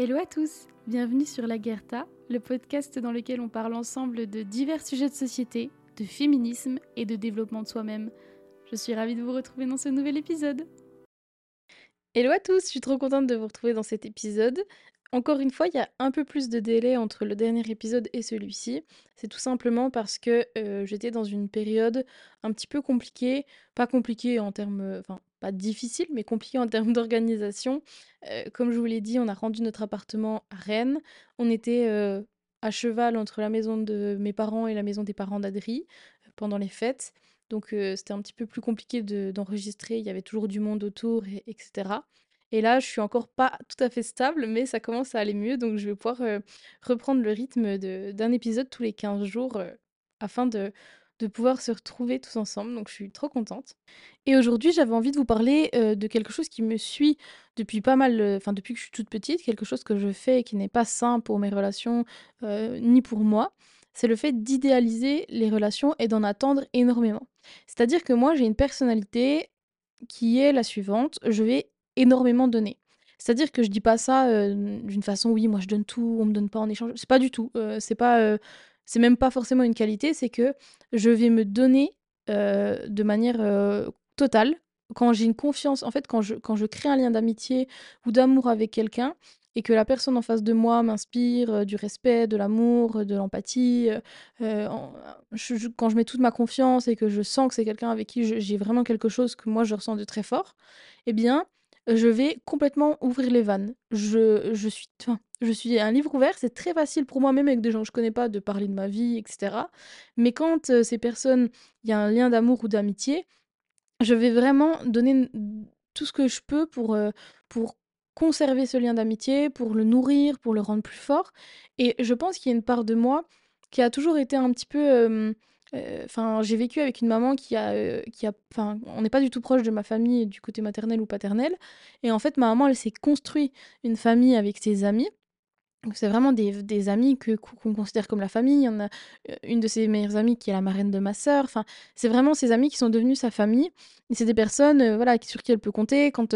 Hello à tous, bienvenue sur La Guerta, le podcast dans lequel on parle ensemble de divers sujets de société, de féminisme et de développement de soi-même. Je suis ravie de vous retrouver dans ce nouvel épisode. Hello à tous, je suis trop contente de vous retrouver dans cet épisode. Encore une fois, il y a un peu plus de délai entre le dernier épisode et celui-ci. C'est tout simplement parce que euh, j'étais dans une période un petit peu compliquée, pas compliquée en termes, pas difficile, mais compliqué en termes d'organisation. Comme je vous l'ai dit, on a rendu notre appartement à Rennes. On était à cheval entre la maison de mes parents et la maison des parents d'Adri pendant les fêtes. Donc c'était un petit peu plus compliqué d'enregistrer. Il y avait toujours du monde autour, etc. Et là, je suis encore pas tout à fait stable, mais ça commence à aller mieux. Donc je vais pouvoir reprendre le rythme d'un épisode tous les 15 jours afin de de pouvoir se retrouver tous ensemble, donc je suis trop contente. Et aujourd'hui, j'avais envie de vous parler de quelque chose qui me suit depuis pas mal, enfin depuis que je suis toute petite, quelque chose que je fais qui n'est pas sain pour mes relations ni pour moi. C'est le fait d'idéaliser les relations et d'en attendre énormément. C'est-à-dire que moi, j'ai une personnalité qui est la suivante je vais énormément donner. C'est-à-dire que je dis pas ça d'une façon, oui, moi je donne tout, on me donne pas en échange. C'est pas du tout. c'est pas c'est même pas forcément une qualité, c'est que je vais me donner euh, de manière euh, totale quand j'ai une confiance. En fait, quand je, quand je crée un lien d'amitié ou d'amour avec quelqu'un et que la personne en face de moi m'inspire euh, du respect, de l'amour, de l'empathie, quand je mets toute ma confiance et que je sens que c'est quelqu'un avec qui j'ai vraiment quelque chose que moi je ressens de très fort, eh bien, je vais complètement ouvrir les vannes. Je, je suis, je suis un livre ouvert, c'est très facile pour moi, même avec des gens que je connais pas, de parler de ma vie, etc. Mais quand euh, ces personnes, il y a un lien d'amour ou d'amitié, je vais vraiment donner tout ce que je peux pour, euh, pour conserver ce lien d'amitié, pour le nourrir, pour le rendre plus fort. Et je pense qu'il y a une part de moi qui a toujours été un petit peu Enfin, j'ai vécu avec une maman qui a, qui a, enfin, on n'est pas du tout proche de ma famille du côté maternel ou paternel. Et en fait, ma maman, elle s'est construit une famille avec ses amis. C'est vraiment des, des amis que qu'on considère comme la famille. En a une de ses meilleures amies qui est la marraine de ma sœur. Enfin, c'est vraiment ses amis qui sont devenus sa famille. Et c'est des personnes, voilà, sur qui elle peut compter. Quand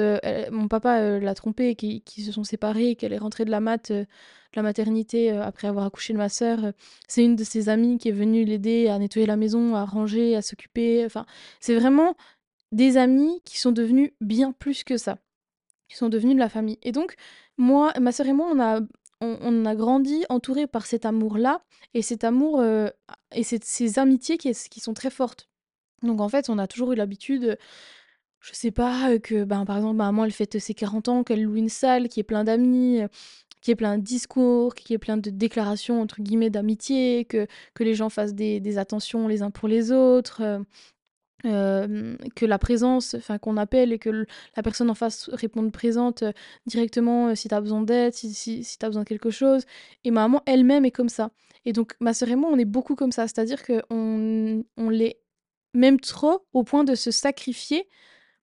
mon papa l'a trompée, et qui, se sont séparés, qu'elle est rentrée de la mat la maternité euh, après avoir accouché de ma sœur. Euh, c'est une de ses amies qui est venue l'aider à nettoyer la maison, à ranger, à s'occuper. Enfin, c'est vraiment des amis qui sont devenus bien plus que ça. Qui sont devenus de la famille. Et donc, moi, ma sœur et moi, on a, on, a grandi entourés par cet amour-là et cet amour euh, et ces amitiés qui, sont très fortes. Donc en fait, on a toujours eu l'habitude je sais pas, que ben, par exemple, ma maman, elle fête ses 40 ans, qu'elle loue une salle, qui est plein d'amis, qui est plein de discours, qui est plein de déclarations entre guillemets d'amitié, que, que les gens fassent des, attentions les uns pour les autres, euh, euh, que la présence, enfin qu'on appelle et que la personne en face réponde présente euh, directement si tu as besoin d'aide, si tu as besoin de quelque chose. Et ma maman elle-même est comme ça. Et donc ma sœur et moi, on est beaucoup comme ça, c'est-à-dire qu'on on l'est même trop au point de se sacrifier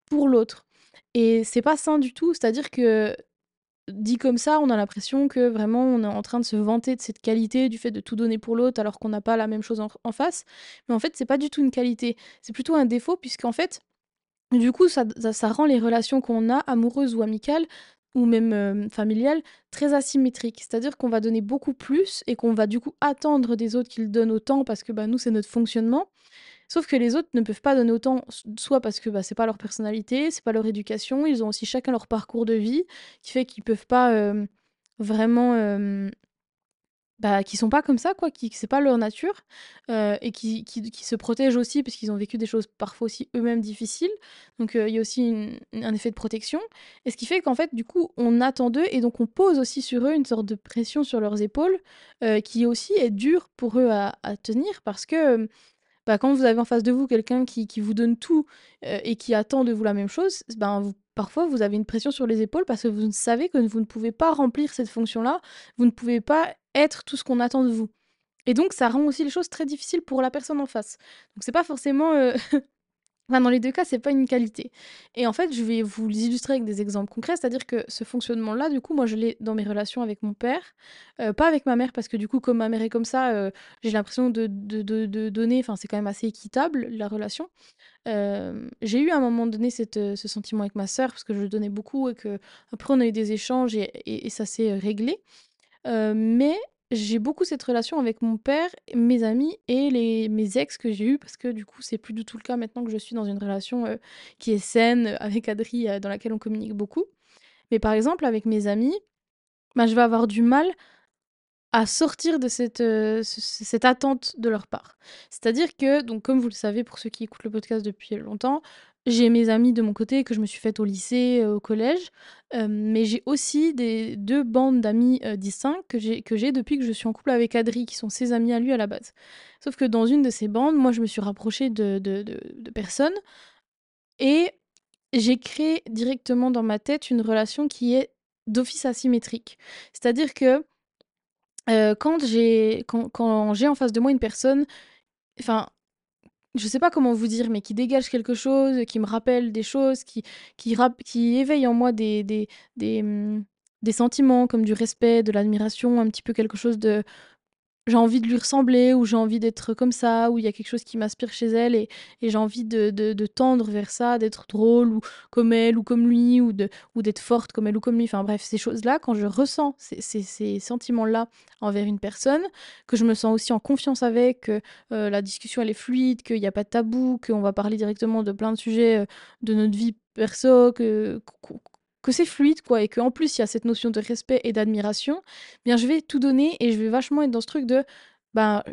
pour l'autre. Et c'est pas sain du tout, c'est-à-dire que dit comme ça, on a l'impression que vraiment on est en train de se vanter de cette qualité, du fait de tout donner pour l'autre alors qu'on n'a pas la même chose en, face. Mais en fait, c'est pas du tout une qualité, c'est plutôt un défaut puisqu'en fait, du coup, ça, ça, rend les relations qu'on a, amoureuses ou amicales, ou même euh, familiales, très asymétriques. C'est-à-dire qu'on va donner beaucoup plus et qu'on va du coup attendre des autres qu'ils donnent autant parce que bah, nous, c'est notre fonctionnement. Sauf que les autres ne peuvent pas donner autant, soit parce que bah, c'est pas leur personnalité, c'est pas leur éducation, ils ont aussi chacun leur parcours de vie, qui fait qu'ils peuvent pas vraiment. bah, qui sont pas comme ça, quoi, qui c'est pas leur nature, et qui, qui, se protègent aussi parce qu'ils ont vécu des choses parfois aussi eux-mêmes difficiles. Donc il y a aussi un effet de protection. Et ce qui fait qu'en fait, du coup, on attend d'eux et donc on pose aussi sur eux une sorte de pression sur leurs épaules qui aussi est dure pour eux à tenir parce que bah, quand vous avez en face de vous quelqu'un qui, vous donne tout euh, et qui attend de vous la même chose, ben, parfois vous avez une pression sur les épaules parce que vous savez que vous ne pouvez pas remplir cette fonction-là, vous ne pouvez pas être tout ce qu'on attend de vous. Et donc ça rend aussi les choses très difficiles pour la personne en face. Donc c'est pas forcément euh, dans les deux cas, c'est pas une qualité. Et en fait, je vais vous illustrer avec des exemples concrets, c'est-à-dire que ce fonctionnement-là, du coup, moi, je l'ai dans mes relations avec mon père, euh, pas avec ma mère, parce que du coup, comme ma mère est comme ça, euh, j'ai l'impression de, donner, enfin, c'est quand même assez équitable, la relation. Euh, j'ai eu à un moment donné ce sentiment avec ma sœur, parce que je donnais beaucoup, et que après, on a eu des échanges, et ça s'est réglé. mais j'ai beaucoup cette relation avec mon père, mes amis et les mes ex que j'ai eu parce que du coup, c'est plus du tout le cas maintenant que je suis dans une relation, qui est saine, avec Adri, dans laquelle on communique beaucoup. Mais par exemple, avec mes amis, bah, je vais avoir du mal à sortir de cette, cette attente de leur part. C'est-à-dire que, donc comme vous le savez pour ceux qui écoutent le podcast depuis longtemps, j'ai mes amis de mon côté que je me suis faite au lycée, au collège, mais j'ai aussi des deux bandes d'amis, distincts que j'ai depuis que je suis en couple avec Adri, qui sont ses amis à lui à la base. Sauf que dans une de ces bandes, moi je me suis rapprochée de de personnes et j'ai créé directement dans ma tête une relation qui est d'office asymétrique. C'est-à-dire que, quand j'ai quand j'ai en face de moi une personne enfin je sais pas comment vous dire, mais qui dégage quelque chose, qui me rappelle des choses, qui, qui, qui éveille en moi des, des, des, mmh, des sentiments comme du respect, de l'admiration, un petit peu quelque chose de j'ai envie de lui ressembler ou j'ai envie d'être comme ça ou il y a quelque chose qui m'inspire chez elle et, j'ai envie de, de, tendre vers ça, d'être drôle ou comme elle ou comme lui ou de ou d'être forte comme elle ou comme lui. Enfin bref, ces choses-là, quand je ressens ces, ces, sentiments-là envers une personne, que je me sens aussi en confiance avec, que euh, la discussion elle est fluide, qu'il n'y a pas de tabou, qu'on va parler directement de plein de sujets euh, de notre vie perso, que, que c'est fluide, quoi, et qu'en plus il y a cette notion de respect et d'admiration, bien je vais tout donner et je vais vachement être dans ce truc de, ben,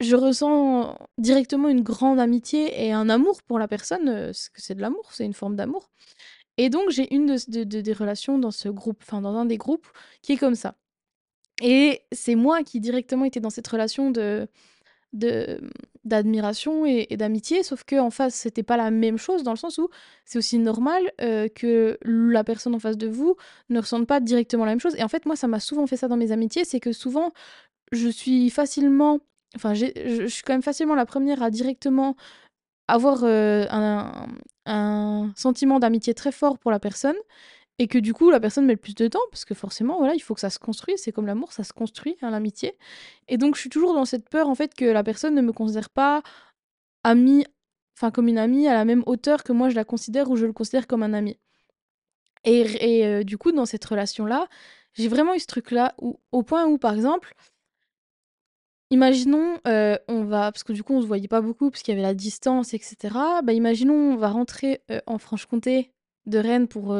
je ressens directement une grande amitié et un amour pour la personne, euh, parce que c'est de l'amour, c'est une forme d'amour. Et donc j'ai une de, des relations dans ce groupe, enfin dans un des groupes, qui est comme ça. Et c'est moi qui directement était dans cette relation de de d'admiration et, d'amitié, sauf que en face c'était pas la même chose dans le sens où c'est aussi normal euh, que la personne en face de vous ne ressente pas directement la même chose. Et en fait moi ça m'a souvent fait ça dans mes amitiés, c'est que souvent je suis facilement, enfin je suis quand même facilement la première à directement avoir euh, un, un sentiment d'amitié très fort pour la personne et que du coup la personne met le plus de temps parce que forcément voilà il faut que ça se construise c'est comme l'amour ça se construit hein, l'amitié et donc je suis toujours dans cette peur en fait que la personne ne me considère pas amie enfin comme une amie à la même hauteur que moi je la considère ou je le considère comme un ami et, et euh, du coup dans cette relation là j'ai vraiment eu ce truc là où, au point où par exemple Imaginons, euh, on va parce que du coup on se voyait pas beaucoup parce qu'il y avait la distance etc. Bah imaginons on va rentrer euh, en Franche-Comté de Rennes pour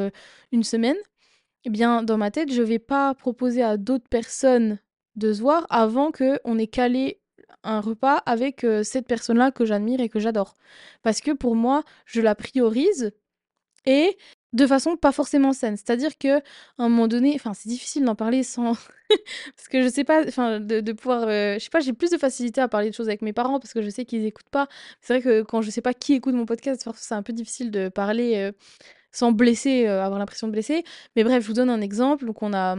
une semaine, eh bien, dans ma tête, je vais pas proposer à d'autres personnes de se voir avant qu'on ait calé un repas avec cette personne-là que j'admire et que j'adore. Parce que pour moi, je la priorise et de façon pas forcément saine. C'est-à-dire que un moment donné, enfin c'est difficile d'en parler sans parce que je sais pas, enfin de, pouvoir, je sais pas, j'ai plus de facilité à parler de choses avec mes parents parce que je sais qu'ils écoutent pas. C'est vrai que quand je sais pas qui écoute mon podcast, c'est un peu difficile de parler sans blesser, euh, avoir l'impression de blesser. Mais bref, je vous donne un exemple. Donc on a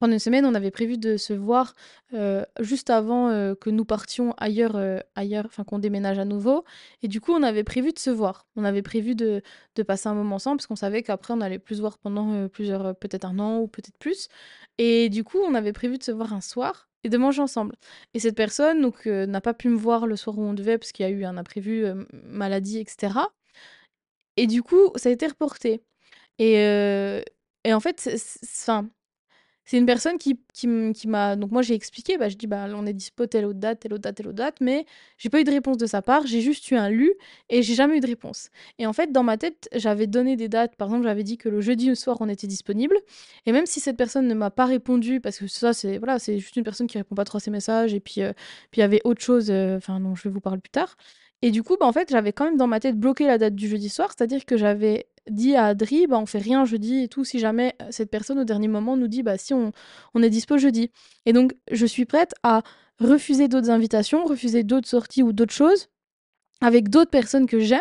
pendant une semaine, on avait prévu de se voir euh, juste avant euh, que nous partions ailleurs, ailleurs, enfin qu'on déménage à nouveau. Et du coup, on avait prévu de se voir. On avait prévu de, de passer un moment ensemble parce qu'on savait qu'après, on allait plus se voir pendant plusieurs, peut-être un an ou peut-être plus. Et du coup, on avait prévu de se voir un soir et de manger ensemble. Et cette personne donc n'a pas pu me voir le soir où on devait parce qu'il y a eu un imprévu, maladie, etc. Et du coup, ça a été reporté. Et, euh, et en fait, c'est une personne qui, qui, m'a. Donc, moi, j'ai expliqué, bah, je dis, bah, on est dispo telle autre date, telle autre date, telle autre date, mais j'ai pas eu de réponse de sa part, j'ai juste eu un lu et j'ai jamais eu de réponse. Et en fait, dans ma tête, j'avais donné des dates, par exemple, j'avais dit que le jeudi soir, on était disponible. Et même si cette personne ne m'a pas répondu, parce que ça, c'est voilà, juste une personne qui répond pas trop à ses messages, et puis euh, il y avait autre chose, euh, enfin, non, je vais vous parler plus tard. Et du coup, bah, en fait, j'avais quand même dans ma tête bloqué la date du jeudi soir, c'est-à-dire que j'avais dit à Adri, bah, on fait rien jeudi et tout, si jamais euh, cette personne au dernier moment nous dit, bah si on, est dispo jeudi. Et donc, je suis prête à refuser d'autres invitations, refuser d'autres sorties ou d'autres choses avec d'autres personnes que j'aime,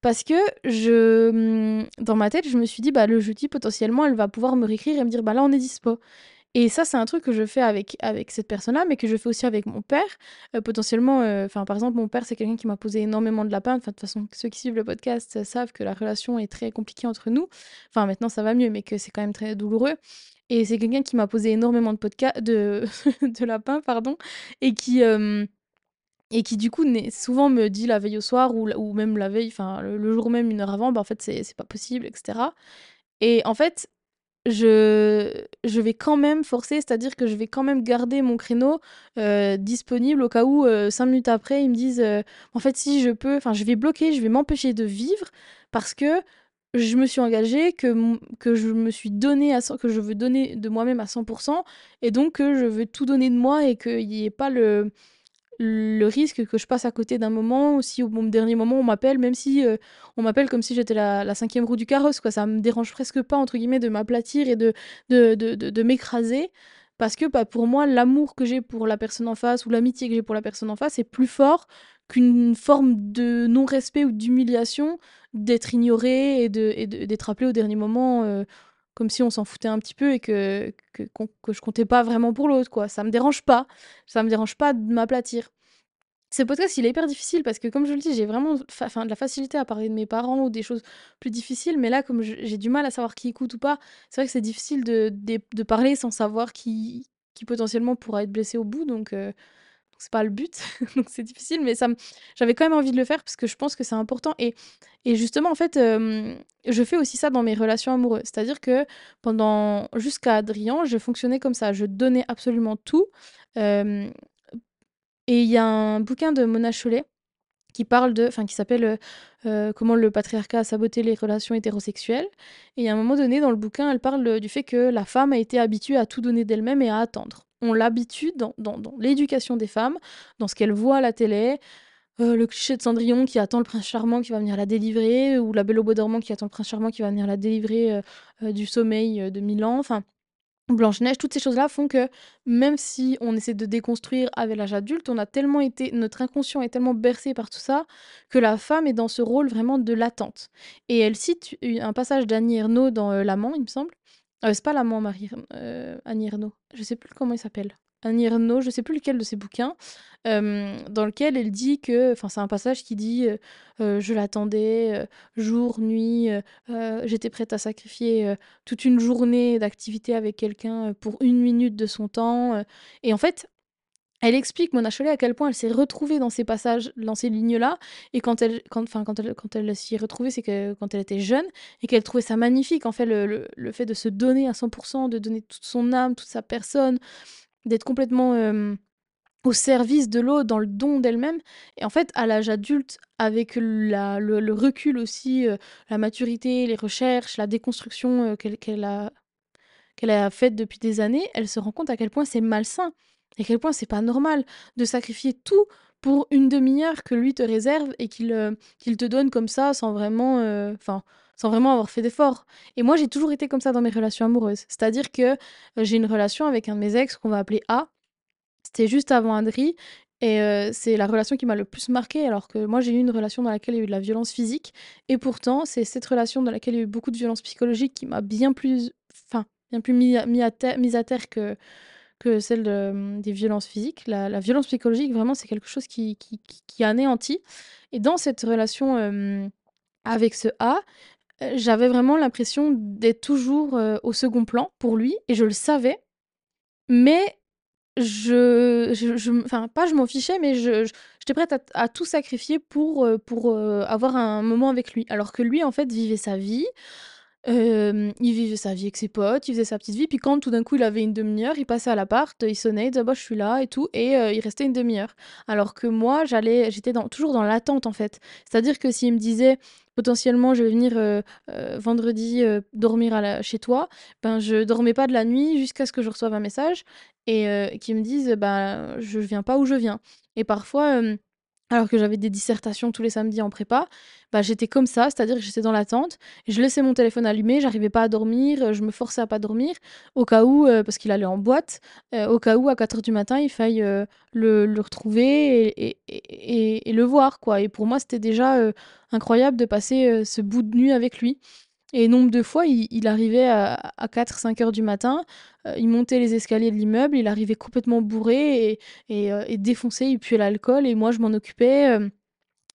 parce que je, mmh, dans ma tête, je me suis dit, bah le jeudi, potentiellement, elle va pouvoir me réécrire et me dire, bah là, on est dispo. Et ça, c'est un truc que je fais avec, avec cette personne-là, mais que je fais aussi avec mon père. Euh, potentiellement, euh, par exemple, mon père, c'est quelqu'un qui m'a posé énormément de la peine. Enfin, de toute façon, ceux qui suivent le podcast savent que la relation est très compliquée entre nous. Enfin, maintenant, ça va mieux, mais que c'est quand même très douloureux. Et c'est quelqu'un qui m'a posé énormément de, de, de lapins, pardon, et qui, euh, et qui du coup souvent me dit la veille au soir ou, ou même la veille, enfin le, jour même, une heure avant, bah en fait c'est pas possible, etc. Et en fait, je, je vais quand même forcer, c'est-à-dire que je vais quand même garder mon créneau euh, disponible au cas où, euh, cinq minutes après, ils me disent euh, en fait, si je peux, enfin, je vais bloquer, je vais m'empêcher de vivre parce que je me suis engagée, que, je me suis donné à que je veux donner de moi-même à 100%, et donc que je veux tout donner de moi et qu'il n'y ait pas le, le risque que je passe à côté d'un moment, ou si au dernier moment on m'appelle, même si euh, on m'appelle comme si j'étais la, cinquième roue du carrosse, quoi. Ça me dérange presque pas, entre guillemets, de m'aplatir et de, de, de, de, m'écraser. Parce que bah, pour moi, l'amour que j'ai pour la personne en face ou l'amitié que j'ai pour la personne en face est plus fort qu'une forme de non-respect ou d'humiliation d'être ignoré et d'être appelé au dernier moment. Euh, comme si on s'en foutait un petit peu et que, que, je comptais pas vraiment pour l'autre, quoi. Ça me dérange pas. Ça me dérange pas de m'aplatir. Ce podcast, il est hyper difficile parce que, comme je le dis, j'ai vraiment de la facilité à parler de mes parents ou des choses plus difficiles, mais là, comme j'ai du mal à savoir qui écoute ou pas, c'est vrai que c'est difficile de, de, parler sans savoir qui, qui potentiellement pourra être blessé au bout, donc euh, c'est pas le but, donc c'est difficile, mais ça j'avais quand même envie de le faire parce que je pense que c'est important. Et, et justement, en fait, je fais aussi ça dans mes relations amoureuses. C'est-à-dire que pendant jusqu'à Adrien, je fonctionnais comme ça. Je donnais absolument tout. et il y a un bouquin de Mona Chollet qui parle de, enfin qui s'appelle comment le patriarcat a saboté les relations hétérosexuelles. Et à un moment donné dans le bouquin, elle parle du fait que la femme a été habituée à tout donner d'elle-même et à attendre l'habitude dans, dans, l'éducation des femmes, dans ce qu'elles voient à la télé. Euh, le cliché de Cendrillon qui attend le prince charmant qui va venir la délivrer, ou la belle au bois dormant qui attend le prince charmant qui va venir la délivrer euh, euh, du sommeil de Milan. Enfin, Blanche-Neige, toutes ces choses-là font que même si on essaie de déconstruire avec l'âge adulte, on a tellement été, notre inconscient est tellement bercé par tout ça que la femme est dans ce rôle vraiment de l'attente. Et elle cite un passage d'Annie Ernaux dans L'Amant, il me semble, euh, c'est pas l'amant Marie euh, Annie Ernaux. Je sais plus comment il s'appelle. Annie Ernaux, je sais plus lequel de ses bouquins, euh, dans lequel elle dit que, enfin c'est un passage qui dit je l'attendais jour, nuit, j'étais prête à sacrifier toute une journée d'activité avec quelqu'un pour une minute de son temps. et en fait, elle explique, Mona Chollet, à quel point elle s'est retrouvée dans ces passages, dans ces lignes-là. Et quand elle, quand, quand elle, quand elle s'y est retrouvée, c'est que quand elle était jeune et qu'elle trouvait ça magnifique, en fait, le, le, fait de se donner à 100%, de donner toute son âme, toute sa personne, d'être complètement au service de l'autre, dans le don d'elle-même. Et en fait, à l'âge adulte, avec la, le, recul aussi, euh, la maturité, les recherches, la déconstruction euh, qu'elle a, qu'elle a faite depuis des années, elle se rend compte à quel point c'est malsain à quel point c'est pas normal de sacrifier tout pour une demi-heure que lui te réserve et qu'il euh, te donne comme ça sans vraiment, euh, sans vraiment avoir fait d'efforts. Et moi, j'ai toujours été comme ça dans mes relations amoureuses. C'est-à-dire que euh, j'ai une relation avec un de mes ex qu'on va appeler A. C'était juste avant Adri. Et c'est la relation qui m'a le plus marqué, alors que moi j'ai eu une relation dans laquelle il y a eu de la violence physique. Et pourtant, c'est cette relation dans laquelle il y a eu beaucoup de violence psychologique qui m'a bien plus, enfin, bien plus mis à terre que, que celle de, des violences physiques. La, violence psychologique, vraiment, c'est quelque chose qui, qui, qui, anéantit. Et dans cette relation avec ce A, j'avais vraiment l'impression d'être toujours au second plan pour lui, et je le savais. Mais je, je, enfin pas je m'en fichais, mais j'étais prête à, tout sacrifier pour, pour avoir un moment avec lui. Alors que lui, en fait, vivait sa vie il vivait sa vie avec ses potes, il faisait sa petite vie, puis quand tout d'un coup il avait une demi-heure, il passait à l'appart, il sonnait, il disait bah, je suis là et tout, et il restait une demi-heure. Alors que moi, j'allais, j'étais toujours dans l'attente en fait. C'est-à-dire que s'il me disait potentiellement je vais venir vendredi dormir chez toi, ben je dormais pas de la nuit jusqu'à ce que je reçoive un message et qu'ils me disent bah je viens pas où je viens. Et parfois alors que j'avais des dissertations tous les samedis en prépa, bah, j'étais comme ça, c'est-à-dire que j'étais dans l'attente, je laissais mon téléphone allumé, j'arrivais pas à dormir, euh, je me forçais à pas dormir, au cas où, euh, parce qu'il allait en boîte, euh, au cas où à 4h du matin, il faille le, retrouver et, et, le voir, quoi. Et pour moi, c'était déjà incroyable de passer ce bout de nuit avec lui. Et nombre de fois, il, arrivait à, 4-5 heures du matin, euh, il montait les escaliers de l'immeuble, il arrivait complètement bourré et, euh, défoncé, il puait l'alcool, et moi je m'en occupais,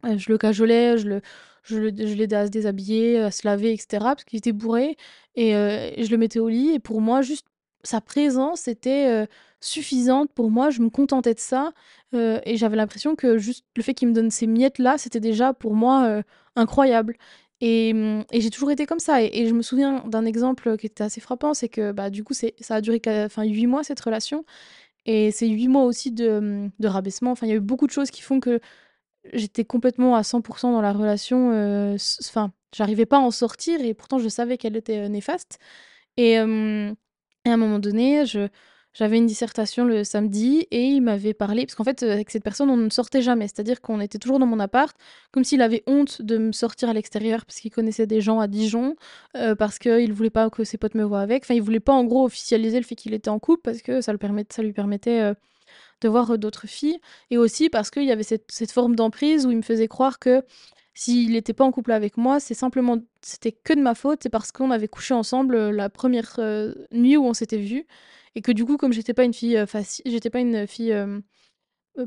je le cajolais, je le, je l'aidais à se déshabiller, à se laver, etc. Parce qu'il était bourré. Et, je le mettais au lit. Et pour moi, juste sa présence était suffisante pour moi. Je me contentais de ça. et j'avais l'impression que juste le fait qu'il me donne ces miettes-là, c'était déjà pour moi incroyable. Et, mmh, et j'ai toujours été comme ça. Et, je me souviens d'un exemple qui était assez frappant, c'est que bah, du coup, ça a duré enfin, 8 mois cette relation. Et c'est 8 mois aussi de, mmh, de rabaissement. Enfin, il y a eu beaucoup de choses qui font que j'étais complètement à 100 dans la relation, enfin, j'arrivais pas à en sortir et pourtant je savais qu'elle était, néfaste et à un moment donné, je j'avais une dissertation le samedi et il m'avait parlé parce qu'en fait, avec cette personne, on ne sortait jamais. C'est-à-dire qu'on était toujours dans mon appart, comme s'il avait honte de me sortir à l'extérieur parce qu'il connaissait des gens à Dijon, parce qu'il voulait pas que ses potes me voient avec. Enfin, il voulait pas en gros officialiser le fait qu'il était en couple parce que ça le ça lui permettait, de voir d'autres filles. Et aussi parce qu'il y avait cette, cette forme d'emprise où il me faisait croire que s'il n'était pas en couple avec moi, c'est simplement, c'était que de ma faute, c'est parce qu'on avait couché ensemble la première nuit où on s'était vu et que du coup, comme j'étais pas une fille facile, j'étais pas une fille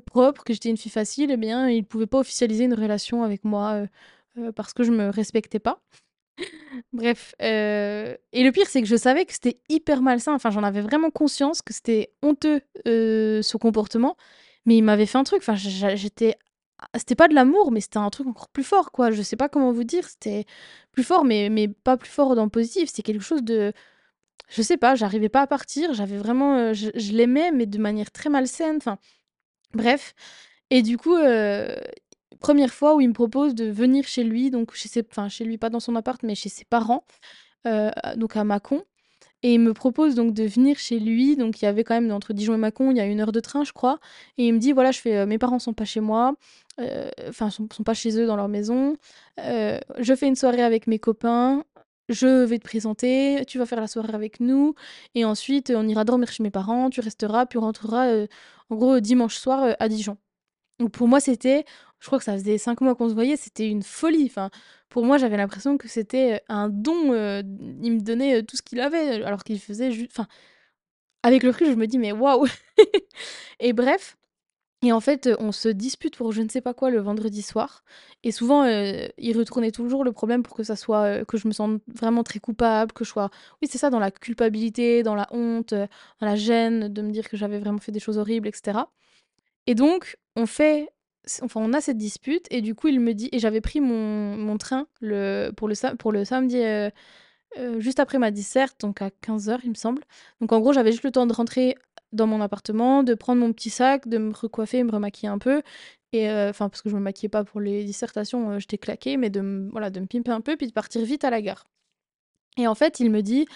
propre, que j'étais une fille facile, eh bien, il pouvait pas officialiser une relation avec moi parce que je me respectais pas. Bref, euh, et le pire, c'est que je savais que c'était hyper malsain. Enfin, j'en avais vraiment conscience que c'était honteux euh, ce comportement, mais il m'avait fait un truc. Enfin, j'étais, c'était pas de l'amour, mais c'était un truc encore plus fort, quoi. Je sais pas comment vous dire. C'était plus fort, mais mais pas plus fort dans le positif. C'était quelque chose de, je sais pas. J'arrivais pas à partir. J'avais vraiment, euh, je, l'aimais, mais de manière très malsaine. Enfin, bref. Et du coup, première fois où il me propose de venir chez lui, donc chez ses, enfin chez lui, pas dans son appart, mais chez ses parents, euh, donc à Mâcon. Et il me propose donc de venir chez lui. Donc il y avait quand même entre Dijon et Mâcon, il y a une heure de train, je crois. Et il me dit voilà, je fais, euh, mes parents sont pas chez moi, euh, enfin sont, sont pas chez eux dans leur maison. je fais une soirée avec mes copains. Je vais te présenter, tu vas faire la soirée avec nous, et ensuite on ira dormir chez mes parents, tu resteras, puis on rentrera en gros dimanche soir à Dijon. Donc pour moi, c'était, je crois que ça faisait cinq mois qu'on se voyait, c'était une folie. Enfin, pour moi, j'avais l'impression que c'était un don. il me donnait tout ce qu'il avait, alors qu'il faisait juste. Enfin, avec le recul, je me dis, mais waouh Et bref. Et en fait, on se dispute pour je ne sais pas quoi le vendredi soir. Et souvent, il retournait toujours le problème pour que ça soit. que je me sente vraiment très coupable, que je sois. Oui, c'est ça, dans la culpabilité, dans la honte, dans la gêne de me dire que j'avais vraiment fait des choses horribles, etc. Et donc, on fait enfin, on a cette dispute et du coup, il me dit et j'avais pris mon, mon train le, pour, le, pour le samedi juste après ma disserte, donc à 15h, il me semble. Donc en gros, j'avais juste le temps de rentrer dans mon appartement, de prendre mon petit sac, de me recoiffer, me remaquiller un peu. Et euh, enfin, parce que je me maquillais pas pour les dissertations, j'étais claquée, mais de, voilà, de me pimper un peu, puis de partir vite à la gare. Et en fait, il me dit,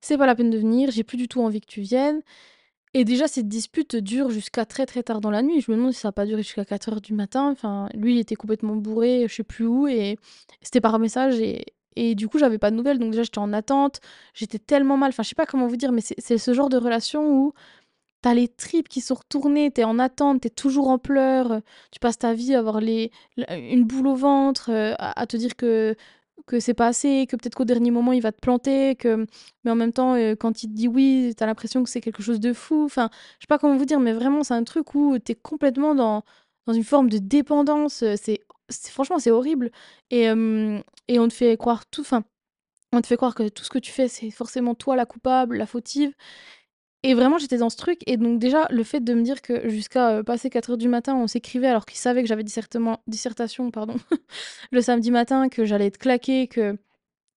c'est pas la peine de venir, j'ai plus du tout envie que tu viennes. Et déjà, cette dispute dure jusqu'à très très tard dans la nuit. Je me demande si ça n'a pas duré jusqu'à 4 heures du matin. Enfin, lui, il était complètement bourré, je sais plus où, et c'était par message. Et, et du coup, j'avais pas de nouvelles. Donc déjà, j'étais en attente. J'étais tellement mal. Enfin, je sais pas comment vous dire, mais c'est ce genre de relation où t'as les tripes qui sont retournées, t'es en attente, t'es toujours en pleurs. Tu passes ta vie à avoir les, une boule au ventre, euh, à te dire que que c'est pas assez, que peut-être qu'au dernier moment il va te planter, que mais en même temps euh, quand il te dit oui, t'as l'impression que c'est quelque chose de fou. Enfin, je sais pas comment vous dire, mais vraiment c'est un truc où t'es complètement dans dans une forme de dépendance. Euh, c'est franchement c'est horrible et et on te fait croire tout. Enfin, on te fait croire que tout ce que tu fais c'est forcément toi la coupable, la fautive. Et vraiment, j'étais dans ce truc. Et donc, déjà, le fait de me dire que jusqu'à passer 4 heures du matin, on s'écrivait alors qu'il savait que j'avais dissertation pardon, le samedi matin, que j'allais être claquée, que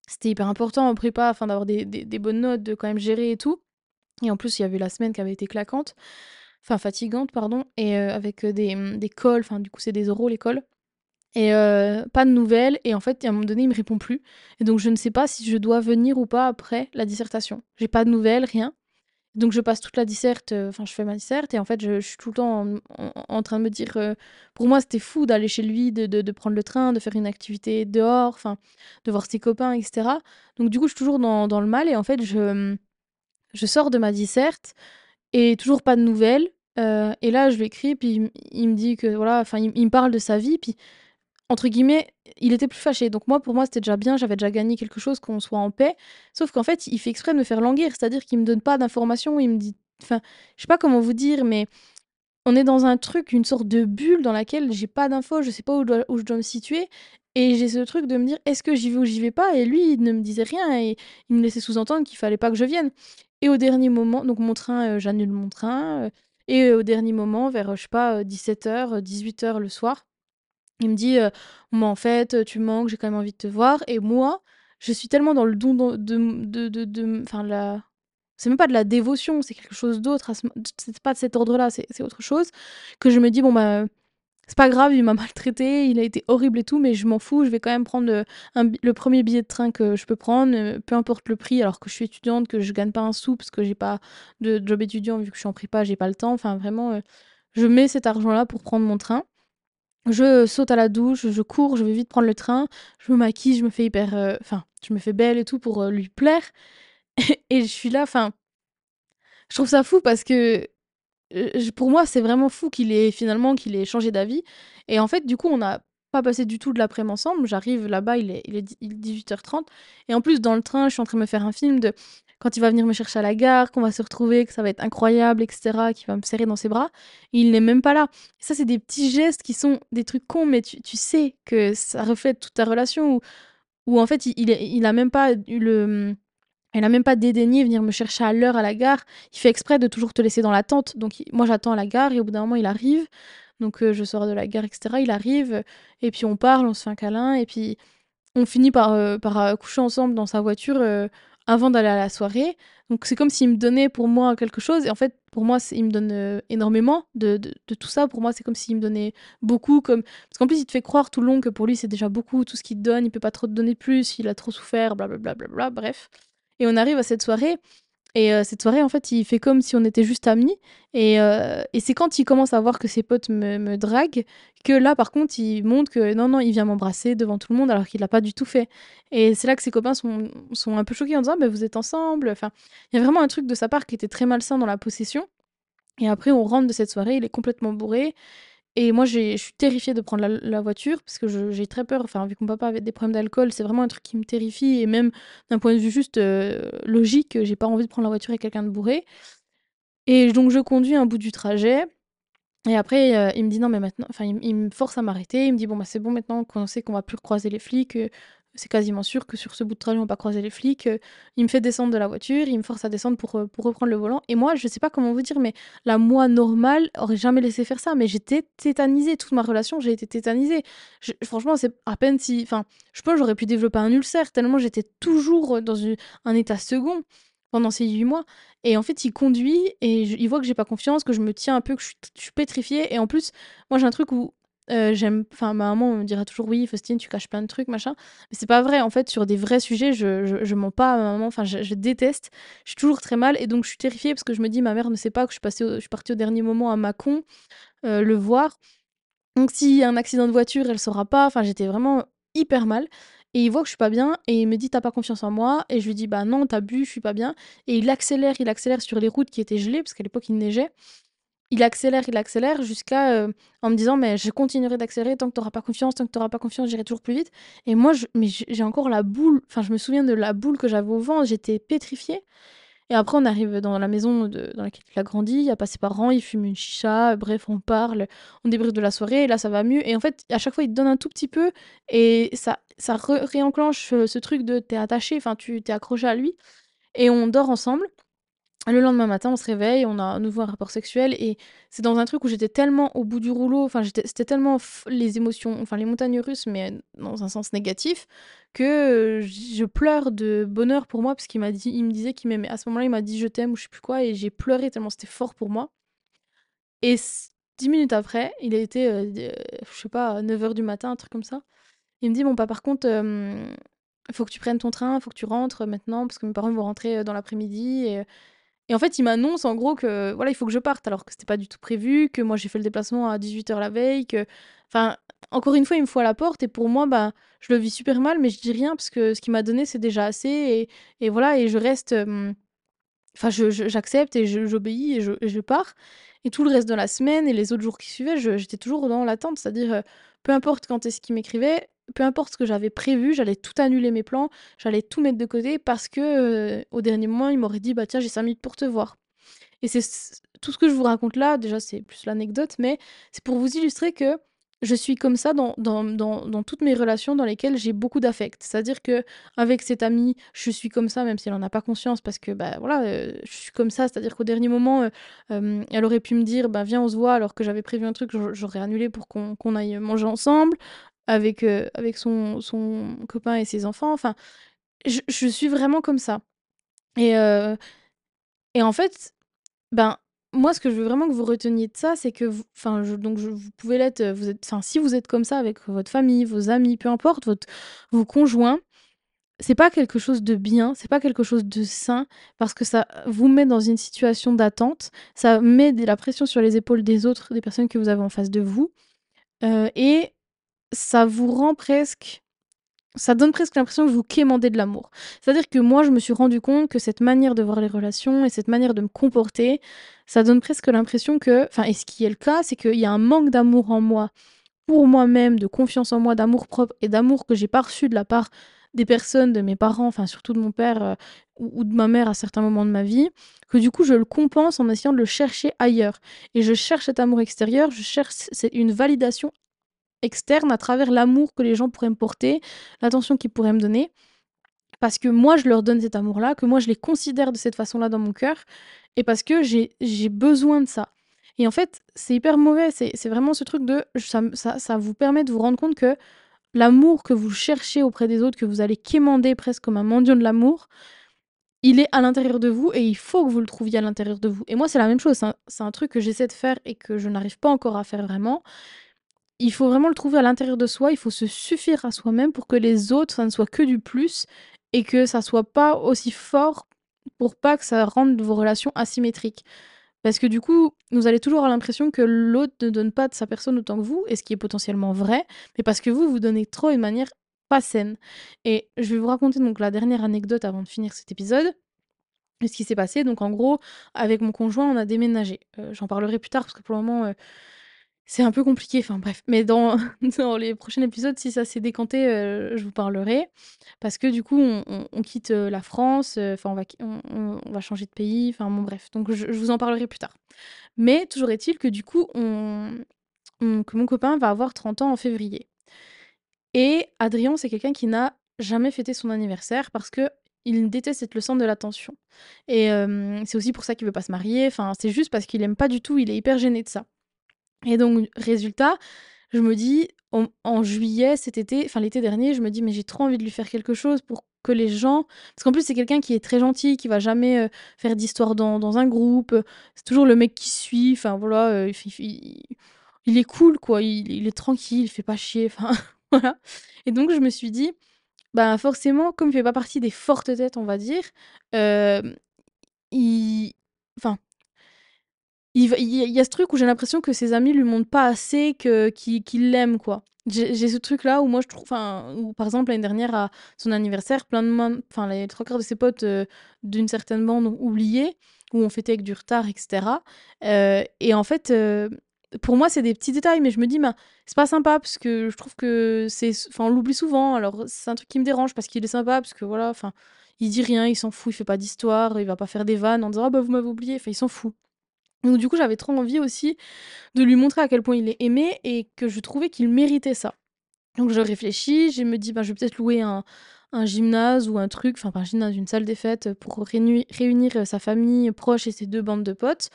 c'était hyper important en prépa, afin d'avoir des, bonnes notes, de quand même gérer et tout. Et en plus, il y avait la semaine qui avait été claquante, enfin fatigante, pardon, et avec des, mmh, des cols, enfin, du coup, c'est des oraux, l'école. Et pas de nouvelles. Et en fait, à un moment donné, il me répond plus. Et donc, je ne sais pas si je dois venir ou pas après la dissertation. J'ai pas de nouvelles, rien. Donc je passe toute la disserte, euh, enfin je fais ma disserte et en fait je, suis tout le temps en, train de me dire, euh, pour moi c'était fou d'aller chez lui, de, de, prendre le train, de faire une activité dehors, enfin de voir ses copains, etc. Donc du coup je suis toujours dans, dans le mal et en fait je, je sors de ma disserte et toujours pas de nouvelles. Euh, et là je lui écris puis il, me dit que voilà, enfin il, me parle de sa vie puis entre guillemets, il était plus fâché. Donc moi, pour moi, c'était déjà bien, j'avais déjà gagné quelque chose, qu'on soit en paix. Sauf qu'en fait, il fait exprès de me faire languir, c'est-à-dire qu'il me donne pas d'informations, il me dit... Enfin, je sais pas comment vous dire, mais on est dans un truc, une sorte de bulle dans laquelle j'ai pas d'infos, je sais pas où, je dois me situer. Et j'ai ce truc de me dire, est-ce que j'y vais ou j'y vais pas? Et lui, il ne me disait rien et il me laissait sous-entendre qu'il fallait pas que je vienne. Et au dernier moment, donc mon train, euh, j'annule mon train. Euh, et au dernier moment, vers, je sais pas, 17h, 18h le soir, il me dit «Moi, en fait, tu manques, j'ai quand même envie de te voir». Et moi, je suis tellement dans le don de. de, de, de, la... C'est même pas de la dévotion, c'est quelque chose d'autre. C'est pas de cet ordre-là, c'est autre chose. Que je me dis, bon, bah, c'est pas grave, il m'a maltraité, il a été horrible et tout, mais je m'en fous, je vais quand même prendre le, premier billet de train que je peux prendre, peu importe le prix, alors que je suis étudiante, que je gagne pas un sou parce que j'ai pas de job étudiant, vu que je suis en prépa, j'ai pas le temps. Enfin, vraiment, je mets cet argent-là pour prendre mon train. Je saute à la douche, je cours, je vais vite prendre le train, je me maquille, je me fais hyper. Euh, enfin, je me fais belle et tout pour euh, lui plaire. et je suis là, enfin. Je trouve ça fou parce que. Euh, pour moi, c'est vraiment fou qu'il ait finalement qu'il ait changé d'avis. Et en fait, du coup, on n'a pas passé du tout de l'après-midi ensemble. J'arrive là-bas, il est, il est 18h30. Et en plus, dans le train, je suis en train de me faire un film de quand il va venir me chercher à la gare, qu'on va se retrouver, que ça va être incroyable, etc., qu'il va me serrer dans ses bras, il n'est même pas là. ça, c'est des petits gestes qui sont des trucs cons, mais tu, sais que ça reflète toute ta relation, où, en fait, il, il, a même pas eu le... Il a même pas dédaigné venir me chercher à l'heure à la gare. Il fait exprès de toujours te laisser dans l'attente. Donc moi j'attends à la gare et au bout d'un moment il arrive. Donc euh, je sors de la gare, etc. Il arrive et puis on parle, on se fait un câlin et puis on finit par, euh, par euh, coucher ensemble dans sa voiture avant d'aller à la soirée. Donc c'est comme s'il me donnait pour moi quelque chose. Et en fait, pour moi, il me donne euh, énormément de, de, tout ça. Pour moi, c'est comme s'il me donnait beaucoup. Comme... Parce qu'en plus, il te fait croire tout le long que pour lui, c'est déjà beaucoup, tout ce qu'il te donne. Il peut pas trop te donner plus. Il a trop souffert, blablabla. Bla, bla, bla, bref. Et on arrive à cette soirée. Et euh, cette soirée, en fait, il fait comme si on était juste amis. Et, euh, c'est quand il commence à voir que ses potes me, draguent que là, par contre, il montre que non, non, il vient m'embrasser devant tout le monde alors qu'il l'a pas du tout fait. Et c'est là que ses copains sont, sont un peu choqués en disant bah, Vous êtes ensemble. Enfin, il y a vraiment un truc de sa part qui était très malsain dans la possession. Et après, on rentre de cette soirée, il est complètement bourré. Et moi, je suis terrifiée de prendre la, voiture parce que j'ai très peur. Enfin, vu que mon papa avait des problèmes d'alcool, c'est vraiment un truc qui me terrifie. Et même d'un point de vue juste euh, logique, j'ai pas envie de prendre la voiture avec quelqu'un de bourré. Et donc, je conduis un bout du trajet. Et après, euh, il me dit non, mais maintenant, enfin, il, me force à m'arrêter. Il me dit bon, bah, c'est bon maintenant qu'on sait qu'on va plus croiser les flics c'est quasiment sûr que sur ce bout de trajet, on va pas croiser les flics. Euh, il me fait descendre de la voiture, il me force à descendre pour, euh, pour reprendre le volant. Et moi, je sais pas comment vous dire, mais la moi normale aurait jamais laissé faire ça. Mais j'étais tétanisée. Toute ma relation, j'ai été tétanisée. franchement, c'est à peine si. Enfin, je pense j'aurais pu développer un ulcère tellement j'étais toujours dans un état second pendant ces huit mois. Et en fait, il conduit et il voit que j'ai pas confiance, que je me tiens un peu, que je suis pétrifiée. Et en plus, moi, j'ai un truc où euh, j'aime enfin ma maman me dira toujours oui Faustine tu caches plein de trucs machin. Mais c'est pas vrai. En fait sur des vrais sujets je, je, mens pas à ma maman. Enfin je, déteste. Je suis toujours très mal. Et donc je suis terrifiée parce que je me dis ma mère ne sait pas que je suis passée je suis partie au dernier moment à Mâcon euh, le voir. Donc s'il y a un accident de voiture elle saura pas. Enfin j'étais vraiment hyper mal. Et il voit que je suis pas bien et il me dit t'as pas confiance en moi. Et je lui dis bah non t'as bu je suis pas bien. Et il accélère il accélère sur les routes qui étaient gelées parce qu'à l'époque il neigeait il accélère, il accélère jusqu'à euh, en me disant mais je continuerai d'accélérer tant que tu n'auras pas confiance, tant que tu n'auras pas confiance, j'irai toujours plus vite. Et moi, mais j'ai encore la boule, enfin je me souviens de la boule que j'avais au vent, j'étais pétrifiée. Et après, on arrive dans la maison dans laquelle il a grandi, il a pas ses parents, il fume une chicha, bref, on parle, on débriefe de la soirée, et là ça va mieux. Et en fait, à chaque fois, il te donne un tout petit peu, et ça, ça réenclenche euh, ce truc de t'es attaché, enfin tu t'es accroché à lui, et on dort ensemble. Le lendemain matin, on se réveille, on a à nouveau un rapport sexuel et c'est dans un truc où j'étais tellement au bout du rouleau, enfin c'était tellement les émotions, enfin les montagnes russes, mais dans un sens négatif, que je pleure de bonheur pour moi parce qu'il m'a dit, il me disait qu'il m'aimait. À ce moment-là, il m'a dit je t'aime ou je sais plus quoi et j'ai pleuré tellement c'était fort pour moi. Et dix minutes après, il a été, euh, je sais pas, 9h du matin, un truc comme ça. Il me dit bon pas par contre, faut que tu prennes ton train, faut que tu rentres maintenant parce que mes parents vont rentrer euh, dans l'après-midi et et en fait, il m'annonce en gros que voilà, il faut que je parte alors que c'était pas du tout prévu, que moi j'ai fait le déplacement à 18h la veille, que enfin encore une fois, il me faut à la porte et pour moi bah je le vis super mal mais je dis rien parce que ce qu'il m'a donné c'est déjà assez et, et, voilà et je reste enfin j'accepte et j'obéis et je, je, pars. Et tout le reste de la semaine et les autres jours qui suivaient, j'étais toujours dans l'attente, c'est-à-dire peu importe quand est-ce qu'il m'écrivait, peu importe ce que j'avais prévu, j'allais tout annuler mes plans, j'allais tout mettre de côté parce que au dernier moment, il m'aurait dit bah tiens, j'ai 5 minutes pour te voir. Et c'est tout ce que je vous raconte là, déjà c'est plus l'anecdote, mais c'est pour vous illustrer que je suis comme ça dans, dans, dans, dans toutes mes relations dans lesquelles j'ai beaucoup d'affect. C'est-à-dire que avec cet ami, je suis comme ça, même si elle n'en a pas conscience, parce que bah, voilà, euh, je suis comme ça. C'est-à-dire qu'au dernier moment, euh, euh, elle aurait pu me dire bah, Viens, on se voit, alors que j'avais prévu un truc, j'aurais annulé pour qu'on aille manger ensemble avec, avec son, son copain et ses enfants. Enfin, je, je suis vraiment comme ça. Et, et en fait, ben, moi, ce que je veux vraiment que vous reteniez de ça, c'est que vous, enfin, donc vous pouvez l'être, vous êtes, enfin, si vous êtes comme ça avec votre famille, vos amis, peu importe, votre, vos conjoints, c'est pas quelque chose de bien, c'est pas quelque chose de sain, parce que ça vous met dans une situation d'attente, ça met de la pression sur les épaules des autres, des personnes que vous avez en face de vous, euh, et ça vous rend presque ça donne presque l'impression que vous quémandez de l'amour. C'est-à-dire que moi, je me suis rendu compte que cette manière de voir les relations et cette manière de me comporter, ça donne presque l'impression que, enfin, et ce qui est le cas, c'est qu'il y a un manque d'amour en moi, pour moi-même, de confiance en moi, d'amour propre et d'amour que j'ai pas reçu de la part des personnes, de mes parents, enfin surtout de mon père euh, ou, de ma mère à certains moments de ma vie, que du coup je le compense en essayant de le chercher ailleurs. Et je cherche cet amour extérieur, je cherche une validation externe à travers l'amour que les gens pourraient me porter, l'attention qu'ils pourraient me donner. Parce que moi, je leur donne cet amour-là, que moi, je les considère de cette façon-là dans mon cœur, et parce que j'ai besoin de ça. Et en fait, c'est hyper mauvais. C'est vraiment ce truc de. Ça, ça, ça, vous permet de vous rendre compte que l'amour que vous cherchez auprès des autres, que vous allez quémander presque comme un mendiant de l'amour, il est à l'intérieur de vous et il faut que vous le trouviez à l'intérieur de vous. Et moi, c'est la même chose. C'est un, truc que j'essaie de faire et que je n'arrive pas encore à faire vraiment il faut vraiment le trouver à l'intérieur de soi, il faut se suffire à soi-même pour que les autres, ça ne soit que du plus et que ça soit pas aussi fort pour pas que ça rende vos relations asymétriques. Parce que du coup, vous allez toujours avoir l'impression que l'autre ne donne pas de sa personne autant que vous, et ce qui est potentiellement vrai, mais parce que vous, vous donnez trop d'une manière pas saine. Et je vais vous raconter donc la dernière anecdote avant de finir cet épisode. ce qui s'est passé, donc en gros, avec mon conjoint, on a déménagé. Euh, j'en parlerai plus tard parce que pour le moment, euh, c'est un peu compliqué, enfin bref. Mais dans, dans les prochains épisodes, si ça s'est décanté, euh, je vous parlerai. Parce que du coup, on, quitte euh, la France, euh, enfin on, va, on, va changer de pays, enfin bon bref. Donc je, vous en parlerai plus tard. Mais toujours est-il que du coup, on, que mon copain va avoir 30 ans en février. Et Adrien, c'est quelqu'un qui n'a jamais fêté son anniversaire parce que il déteste être le centre de l'attention. Et c'est aussi pour ça qu'il veut pas se marier. Enfin, c'est juste parce qu'il aime pas du tout, il est hyper gêné de ça. Et donc, résultat, je me dis, en, juillet, cet été, enfin l'été dernier, je me dis, mais j'ai trop envie de lui faire quelque chose pour que les gens. Parce qu'en plus, c'est quelqu'un qui est très gentil, qui va jamais euh, faire d'histoire dans, dans, un groupe. C'est toujours le mec qui suit. Enfin, voilà, euh, il, est cool, quoi. Il, est tranquille, il fait pas chier. Enfin, voilà. Et donc, je me suis dit, bah, forcément, comme il fait pas partie des fortes têtes, on va dire, euh, il. Enfin, il, y a ce truc où j'ai l'impression que ses amis lui montrent pas assez que qu'il l'aiment quoi. J'ai ce truc là où moi je trouve, enfin, par exemple l'année dernière à son anniversaire, plein de enfin les trois quarts de ses potes euh, d'une certaine bande ont oublié, où on fêtait avec du retard, etc. Euh, et en fait, euh, pour moi c'est des petits détails, mais je me dis, bah, c'est pas sympa parce que je trouve que c'est, enfin on l'oublie souvent. Alors c'est un truc qui me dérange parce qu'il est sympa, parce que voilà, enfin il dit rien, il s'en fout, il fait pas d'histoire, il va pas faire des vannes en disant ah bah vous m'avez oublié, enfin il s'en fout. Donc du coup, j'avais trop envie aussi de lui montrer à quel point il est aimé et que je trouvais qu'il méritait ça. Donc je réfléchis, je me dis bah, je vais peut-être louer un, gymnase ou un truc, enfin un gymnase, une salle des fêtes pour réunir, euh, sa famille proche et ses deux bandes de potes.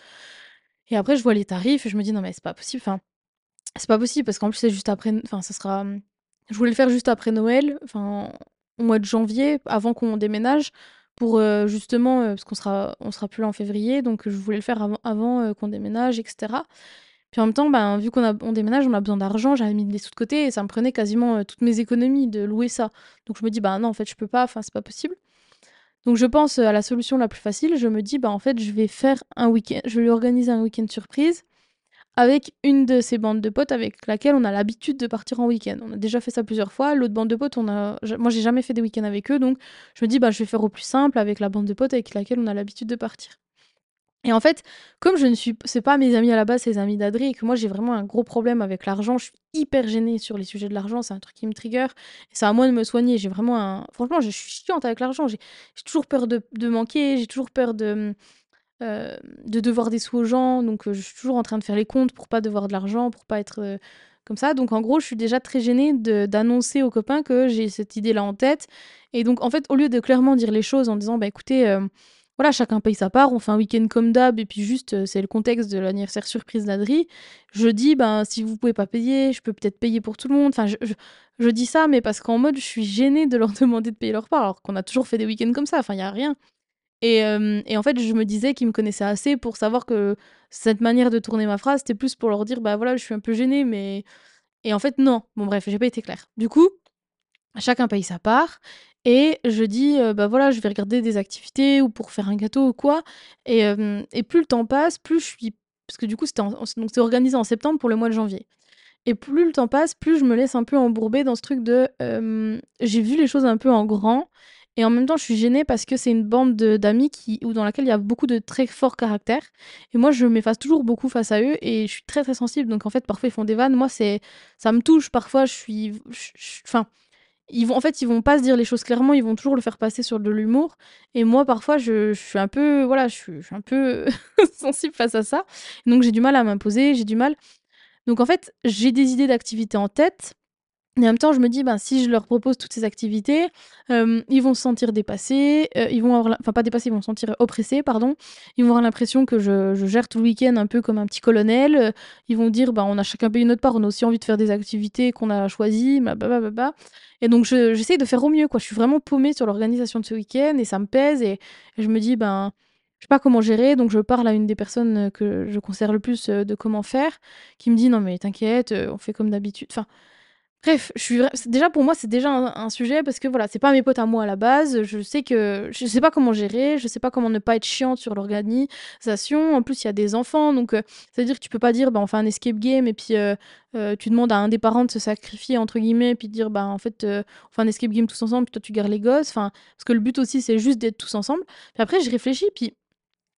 Et après je vois les tarifs et je me dis non mais c'est pas possible, enfin c'est pas possible parce qu'en plus c'est juste après, enfin ça sera, je voulais le faire juste après Noël, enfin au mois de janvier, avant qu'on déménage pour euh, justement, euh, parce qu'on sera, on sera plus là en février, donc je voulais le faire avant, euh, qu'on déménage, etc. Puis en même temps, ben, vu qu'on on déménage, on a besoin d'argent, j'avais mis des sous de côté et ça me prenait quasiment toutes mes économies de louer ça. Donc je me dis, bah non, en fait, je peux pas, enfin, c'est pas possible. Donc je pense à la solution la plus facile, je me dis, bah en fait, je vais faire un week-end, je vais lui organiser un week-end surprise avec une de ces bandes de potes avec laquelle on a l'habitude de partir en week-end. On a déjà fait ça plusieurs fois. L'autre bande de potes, on a, moi j'ai jamais fait des week-ends avec eux, donc je me dis bah je vais faire au plus simple avec la bande de potes avec laquelle on a l'habitude de partir. Et en fait, comme je ne suis pas mes amis à la base, c'est les amis d'Adri et que moi j'ai vraiment un gros problème avec l'argent, je suis hyper gênée sur les sujets de l'argent, c'est un truc qui me trigger c'est à moi de me soigner. J'ai vraiment un franchement, je suis chiante avec l'argent, j'ai toujours peur de manquer, j'ai toujours peur de, euh, de devoir des sous aux gens, donc euh, je suis toujours en train de faire les comptes pour pas devoir de l'argent, pour pas être, euh, comme ça. Donc en gros, je suis déjà très gênée d'annoncer aux copains que j'ai cette idée-là en tête et donc en fait, au lieu de clairement dire les choses en disant: «Bah écoutez, voilà, chacun paye sa part, on fait un week-end comme d'hab, et puis juste, c'est le contexte de l'anniversaire surprise d'Adri. Je dis, ben, si vous pouvez pas payer, je peux peut-être payer pour tout le monde. Enfin, je, je, dis ça, mais parce qu'en mode, je suis gênée de leur demander de payer leur part, alors qu'on a toujours fait des week-ends comme ça, enfin, il y a rien. Et, euh, et, en fait, je me disais qu'ils me connaissaient assez pour savoir que cette manière de tourner ma phrase, c'était plus pour leur dire, bah voilà, je suis un peu gênée, mais. Et en fait, non. Bon, bref, j'ai pas été claire. Du coup, chacun paye sa part. Et je dis, bah voilà, je vais regarder des activités ou pour faire un gâteau ou quoi. Et, et plus le temps passe, plus je suis. Parce que du coup, c'était organisé en septembre pour le mois de janvier. Et plus le temps passe, plus je me laisse un peu embourber dans ce truc de. j'ai vu les choses un peu en grand. Et en même temps, je suis gênée parce que c'est une bande d'amis qui ou dans laquelle il y a beaucoup de très forts caractères. Et moi, je m'efface toujours beaucoup face à eux et je suis très très sensible. Donc en fait, parfois ils font des vannes. Moi, c'est ça me touche. Parfois, je suis. Enfin ils vont en fait ils vont pas se dire les choses clairement ils vont toujours le faire passer sur de l'humour et moi parfois je, suis un peu voilà je suis, un peu sensible face à ça donc j'ai du mal à m'imposer j'ai du mal donc en fait j'ai des idées d'activités en tête et en même temps, je me dis, ben, si je leur propose toutes ces activités, euh, ils vont se sentir dépassés, euh, ils vont avoir, enfin pas dépassés, ils vont se sentir oppressés, pardon. Ils vont avoir l'impression que je, je, gère tout le week-end un peu comme un petit colonel. Euh, ils vont dire, ben, on a chacun payé notre part, on a aussi envie de faire des activités qu'on a choisies, blablabla. Et donc j'essaie de faire au mieux, quoi. Je suis vraiment paumée sur l'organisation de ce week-end et ça me pèse et, je me dis, ben, je sais pas comment gérer, donc je parle à une des personnes que je considère le plus de comment faire, qui me dit, non mais t'inquiète, on fait comme d'habitude. Enfin, Bref, déjà pour moi c'est déjà un, sujet parce que voilà c'est pas mes potes à moi à la base. Je sais que je sais pas comment gérer, je sais pas comment ne pas être chiante sur l'organisation. En plus il y a des enfants donc c'est à dire que tu peux pas dire bah on fait un escape game et puis euh, euh, tu demandes à un des parents de se sacrifier entre guillemets et puis dire bah en fait euh, on fait un escape game tous ensemble puis toi tu gardes les gosses. Enfin parce que le but aussi c'est juste d'être tous ensemble. Puis après je réfléchis puis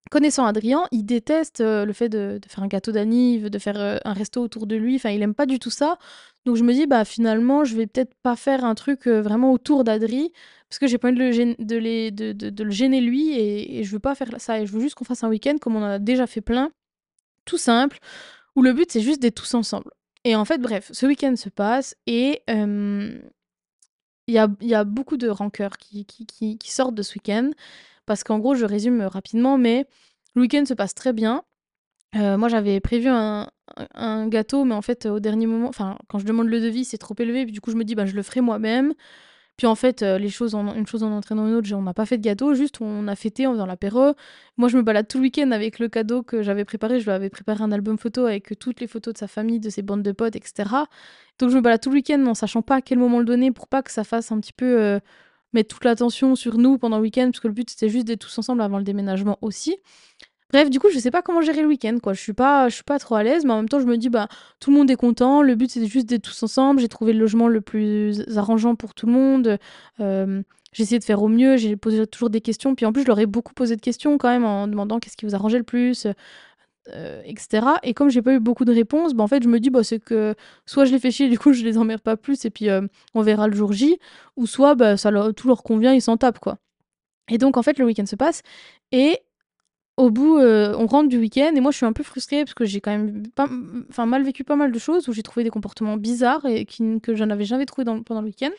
Connaissant Adrien, il déteste le fait de, faire un gâteau d'anniv, de faire un resto autour de lui. Enfin, il aime pas du tout ça. Donc je me dis, bah finalement, je vais peut-être pas faire un truc vraiment autour d'Adri, parce que j'ai pas envie de le, gêner, de, le gêner lui, et, je veux pas faire ça. Et je veux juste qu'on fasse un week-end comme on en a déjà fait plein, tout simple, où le but c'est juste d'être tous ensemble. Et en fait, bref, ce week-end se passe, et il y, a, y, a, beaucoup de rancœurs qui, qui, qui, qui sortent de ce week-end. Parce qu'en gros, je résume rapidement, mais le week-end se passe très bien. Euh, moi, j'avais prévu un, gâteau, mais en fait, au dernier moment, enfin, quand je demande le devis, c'est trop élevé. Puis du coup, je me dis, bah, je le ferai moi-même. Puis en fait, euh, les choses une chose en entraînant une autre, on n'a pas fait de gâteau, juste on a fêté en faisant l'apéro. Moi, je me balade tout le week-end avec le cadeau que j'avais préparé. Je lui avais préparé un album photo avec toutes les photos de sa famille, de ses bandes de potes, etc. Donc je me balade tout le week-end en sachant pas à quel moment le donner pour pas que ça fasse un petit peu euh, mettre toute l'attention sur nous pendant le week-end, parce que le but c'était juste d'être tous ensemble avant le déménagement aussi. Bref, du coup, je sais pas comment gérer le week-end, quoi. Je suis pas, je suis pas trop à l'aise, mais en même temps, je me dis, bah, tout le monde est content. Le but, c'était juste d'être tous ensemble. J'ai trouvé le logement le plus arrangeant pour tout le monde. Euh, j'ai essayé de faire au mieux. J'ai posé toujours des questions. Puis en plus, je leur ai beaucoup posé de questions quand même en demandant qu'est-ce qui vous arrangeait le plus. Euh, etc. Et comme j'ai pas eu beaucoup de réponses, bah, en fait, je me dis, bah, c'est que soit je les fais chier, du coup, je les emmerde pas plus, et puis euh, on verra le jour J, ou soit bah, ça tout leur convient, ils s'en tapent, quoi. Et donc, en fait, le week-end se passe, et au bout, euh, on rentre du week-end, et moi, je suis un peu frustrée, parce que j'ai quand même pas, mal vécu pas mal de choses, où j'ai trouvé des comportements bizarres, et que je n'avais jamais trouvé pendant le week-end.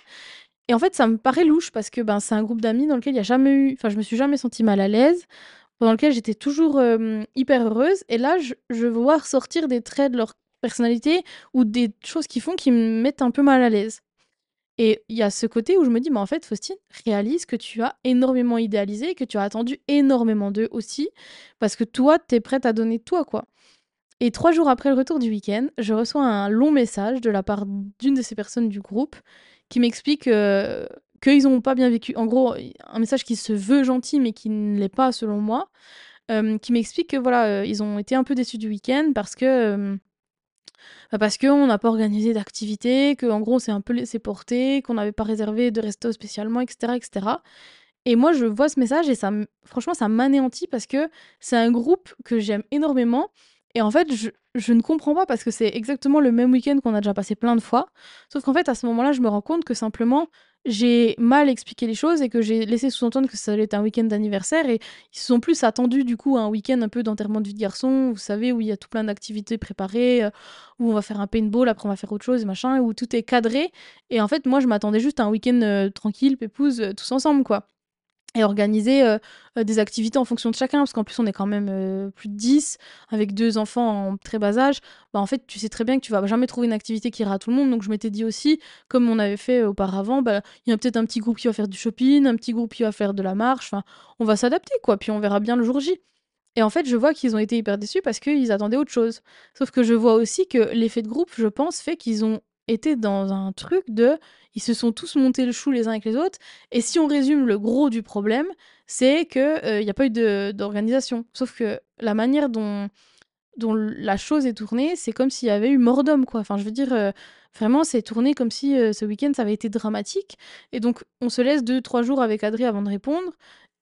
Et en fait, ça me paraît louche, parce que ben, c'est un groupe d'amis dans lequel il n'y a jamais eu, enfin, je me suis jamais sentie mal à l'aise pendant lequel j'étais toujours hyper heureuse. Et là, je, je vois ressortir des traits de leur personnalité ou des choses qui font qui me mettent un peu mal à l'aise. Et il y a ce côté où je me dis, mais en fait, Faustine, réalise que tu as énormément idéalisé, que tu as attendu énormément d'eux aussi, parce que toi, tu es prête à donner toi, quoi. Et trois jours après le retour du week-end, je reçois un long message de la part d'une de ces personnes du groupe qui m'explique qu'ils n'ont pas bien vécu. En gros, un message qui se veut gentil, mais qui ne l'est pas selon moi, euh, qui m'explique que voilà, euh, ils ont été un peu déçus du week-end parce que euh, bah, parce qu'on n'a pas organisé d'activité, qu'en gros on s'est un peu laissé porter, qu'on n'avait pas réservé de resto spécialement, etc., etc. Et moi, je vois ce message et ça, franchement, ça m'anéantit parce que c'est un groupe que j'aime énormément. Et en fait, je, je ne comprends pas parce que c'est exactement le même week-end qu'on a déjà passé plein de fois. Sauf qu'en fait, à ce moment-là, je me rends compte que simplement, j'ai mal expliqué les choses et que j'ai laissé sous-entendre que ça allait être un week-end d'anniversaire. Et ils se sont plus attendus, du coup, à un week-end un peu d'enterrement de vie de garçon, vous savez, où il y a tout plein d'activités préparées, euh, où on va faire un paintball, après on va faire autre chose, machin, où tout est cadré. Et en fait, moi, je m'attendais juste à un week-end euh, tranquille, pépouse, euh, tous ensemble, quoi et organiser euh, des activités en fonction de chacun, parce qu'en plus on est quand même euh, plus de 10, avec deux enfants en très bas âge, bah en fait tu sais très bien que tu vas jamais trouver une activité qui ira à tout le monde, donc je m'étais dit aussi, comme on avait fait auparavant, bah, il y a peut-être un petit groupe qui va faire du shopping, un petit groupe qui va faire de la marche, on va s'adapter quoi, puis on verra bien le jour J. Et en fait, je vois qu'ils ont été hyper déçus parce qu'ils attendaient autre chose. Sauf que je vois aussi que l'effet de groupe, je pense, fait qu'ils ont été dans un truc de ils se sont tous montés le chou les uns avec les autres. Et si on résume le gros du problème, c'est que il euh, n'y a pas eu d'organisation. Sauf que la manière dont, dont la chose est tournée, c'est comme s'il y avait eu mort d'homme, quoi. Enfin, je veux dire, euh, vraiment, c'est tourné comme si euh, ce week-end, ça avait été dramatique. Et donc, on se laisse deux, trois jours avec Adrien avant de répondre.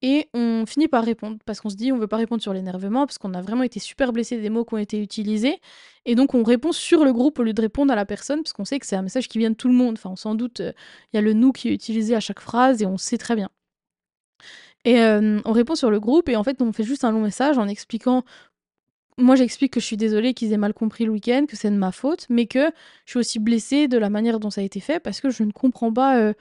Et on finit par répondre parce qu'on se dit on veut pas répondre sur l'énervement parce qu'on a vraiment été super blessé des mots qui ont été utilisés. Et donc on répond sur le groupe au lieu de répondre à la personne parce qu'on sait que c'est un message qui vient de tout le monde. Enfin, on s'en doute, euh, il y a le nous qui est utilisé à chaque phrase et on sait très bien. Et euh, on répond sur le groupe et en fait on fait juste un long message en expliquant moi j'explique que je suis désolée qu'ils aient mal compris le week-end, que c'est de ma faute, mais que je suis aussi blessée de la manière dont ça a été fait parce que je ne comprends pas euh,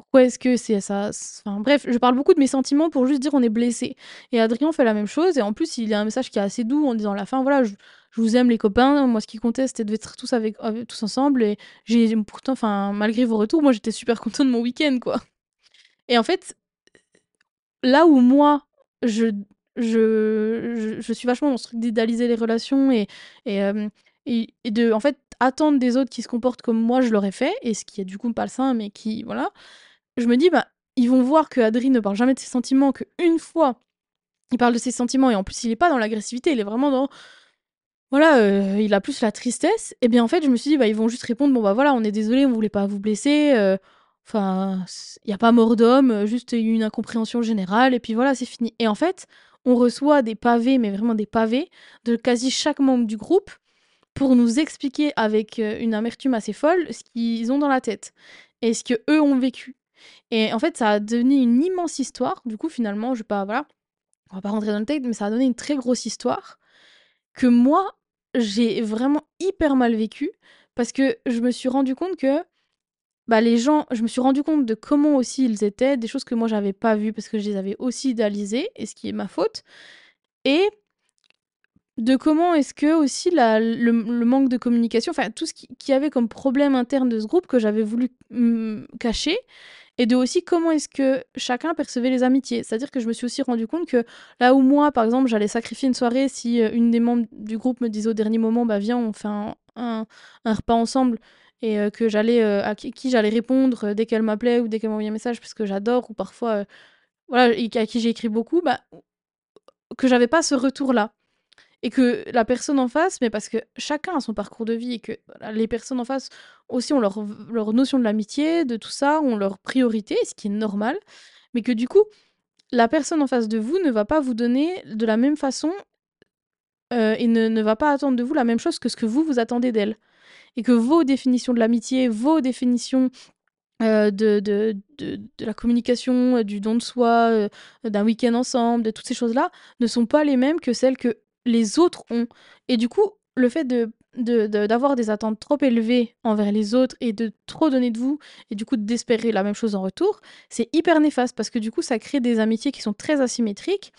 pourquoi est-ce que c'est ça? Bref, je parle beaucoup de mes sentiments pour juste dire on est blessé. Et Adrien fait la même chose et en plus il a un message qui est assez doux en disant à la fin voilà je, vous aime les copains. Moi ce qui comptait c'était d'être tous avec, tous ensemble et j'ai pourtant enfin malgré vos retours moi j'étais super content de mon week-end quoi. Et en fait là où moi je je, je, suis vachement dans ce truc d'idéaliser les relations et, et, euh, et, et, de en fait attendre des autres qui se comportent comme moi je l'aurais fait et ce qui est du coup pas le sein mais qui voilà je me dis, bah, ils vont voir que Adri ne parle jamais de ses sentiments, qu'une fois, il parle de ses sentiments, et en plus, il est pas dans l'agressivité, il est vraiment dans. Voilà, euh, il a plus la tristesse. Et bien, en fait, je me suis dit, bah, ils vont juste répondre, bon, bah voilà, on est désolé, on voulait pas vous blesser. Euh, enfin, il n'y a pas mort d'homme, juste une incompréhension générale, et puis voilà, c'est fini. Et en fait, on reçoit des pavés, mais vraiment des pavés, de quasi chaque membre du groupe pour nous expliquer avec euh, une amertume assez folle ce qu'ils ont dans la tête et ce que eux ont vécu. Et en fait, ça a donné une immense histoire. Du coup, finalement, je vais pas, voilà, on va pas rentrer dans le texte, mais ça a donné une très grosse histoire que moi, j'ai vraiment hyper mal vécu parce que je me suis rendu compte que bah, les gens, je me suis rendu compte de comment aussi ils étaient, des choses que moi j'avais pas vues parce que je les avais aussi idéalisées, et ce qui est ma faute. Et de comment est-ce que aussi le, manque de communication, enfin tout ce qui, avait comme problème interne de ce groupe que j'avais voulu mm, cacher, et de aussi comment est-ce que chacun percevait les amitiés. C'est-à-dire que je me suis aussi rendu compte que là où moi, par exemple, j'allais sacrifier une soirée si euh, une des membres du groupe me disait au dernier moment, bah viens, on fait un, un, repas ensemble, et euh, que j'allais euh, à qui, j'allais répondre dès qu'elle m'appelait ou dès qu'elle m'envoyait un message parce que j'adore ou parfois voilà à qui j'ai écrit beaucoup, bah que j'avais pas ce retour-là et que la personne en face, mais parce que chacun a son parcours de vie et que les personnes en face aussi ont leur, leur notion de l'amitié, de tout ça, ont leur priorité, ce qui est normal, mais que du coup, la personne en face de vous ne va pas vous donner de la même façon euh, et ne, ne va pas attendre de vous la même chose que ce que vous vous attendez d'elle. Et que vos définitions de l'amitié, vos définitions euh, de, de, de, de, la communication, euh, du don de soi, d'un week-end ensemble, de toutes ces choses-là, ne sont pas les mêmes que celles que les autres ont. Et du coup, le fait de d'avoir des attentes trop élevées envers les autres et de trop donner de vous et du coup d'espérer la même chose en retour, c'est hyper néfaste parce que du coup ça crée des amitiés qui sont très asymétriques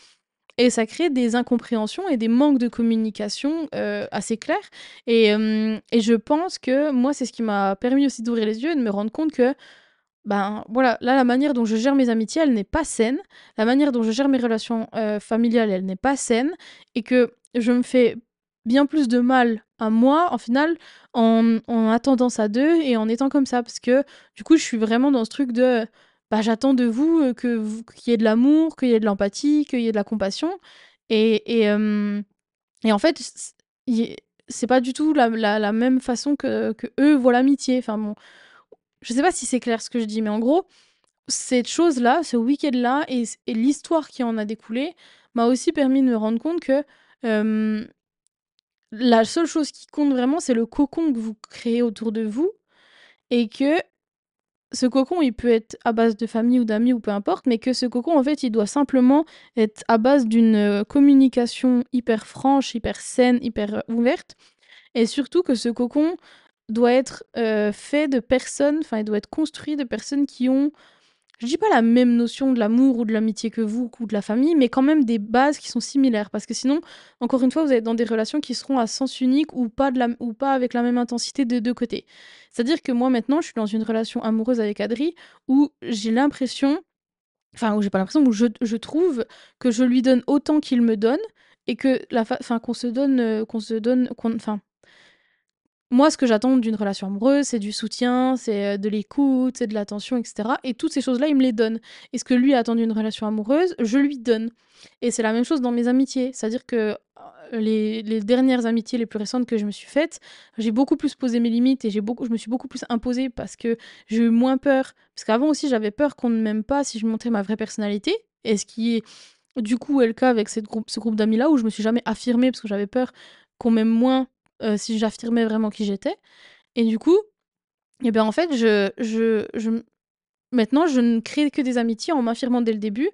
et ça crée des incompréhensions et des manques de communication euh, assez clairs. Et, euh, et, je pense que moi, c'est ce qui m'a permis aussi d'ouvrir les yeux et de me rendre compte que ben voilà, là la manière dont je gère mes amitiés, elle n'est pas saine. La manière dont je gère mes relations euh, familiales, elle n'est pas saine. Et que je me fais bien plus de mal à moi, en final, en, en attendant ça d'eux et en étant comme ça. Parce que du coup, je suis vraiment dans ce truc de bah, j'attends de vous euh, que qu'il y ait de l'amour, qu'il y ait de l'empathie, qu'il y ait de la compassion. Et, et, euh, et en fait, c'est pas du tout la, la, la, même façon que, que eux voient l'amitié. Enfin bon, je sais pas si c'est clair ce que je dis, mais en gros, cette chose-là, ce week-end-là et, l'histoire qui en a découlé m'a aussi permis de me rendre compte que la seule chose qui compte vraiment, c'est le cocon que vous créez autour de vous et que ce cocon, il peut être à base de famille ou d'amis ou peu importe, mais que ce cocon, en fait, il doit simplement être à base d'une communication hyper franche, hyper saine, hyper ouverte. Et surtout que ce cocon doit être euh, fait de personnes, enfin, il doit être construit de personnes qui ont je dis pas la même notion de l'amour ou de l'amitié que vous ou de la famille, mais quand même des bases qui sont similaires. Parce que sinon, encore une fois, vous êtes dans des relations qui seront à sens unique ou pas, de la, ou pas avec la même intensité de deux côtés. C'est-à-dire que moi, maintenant, je suis dans une relation amoureuse avec Adri où j'ai l'impression, enfin, où j'ai pas l'impression, où je, je, trouve que je lui donne autant qu'il me donne et que la enfin qu'on se donne euh, qu'on se donne enfin moi, ce que j'attends d'une relation amoureuse, c'est du soutien, c'est euh, de l'écoute, c'est de l'attention, etc. Et toutes ces choses-là, il me les donne. Et ce que lui attend d'une relation amoureuse, je lui donne. Et c'est la même chose dans mes amitiés. C'est-à-dire que euh, les, dernières amitiés les plus récentes que je me suis faites, j'ai beaucoup plus posé mes limites et j'ai beaucoup, je me suis beaucoup plus imposée parce que j'ai eu moins peur. Parce qu'avant aussi, j'avais peur qu'on ne m'aime pas si je montrais ma vraie personnalité. Et ce qui est du coup est le cas avec cette groupe, ce groupe d'amis-là où je me suis jamais affirmée parce que j'avais peur qu'on m'aime moins euh, si j'affirmais vraiment qui j'étais. Et du coup, eh bien en fait, je, je, je, maintenant, je ne crée que des amitiés en m'affirmant dès le début.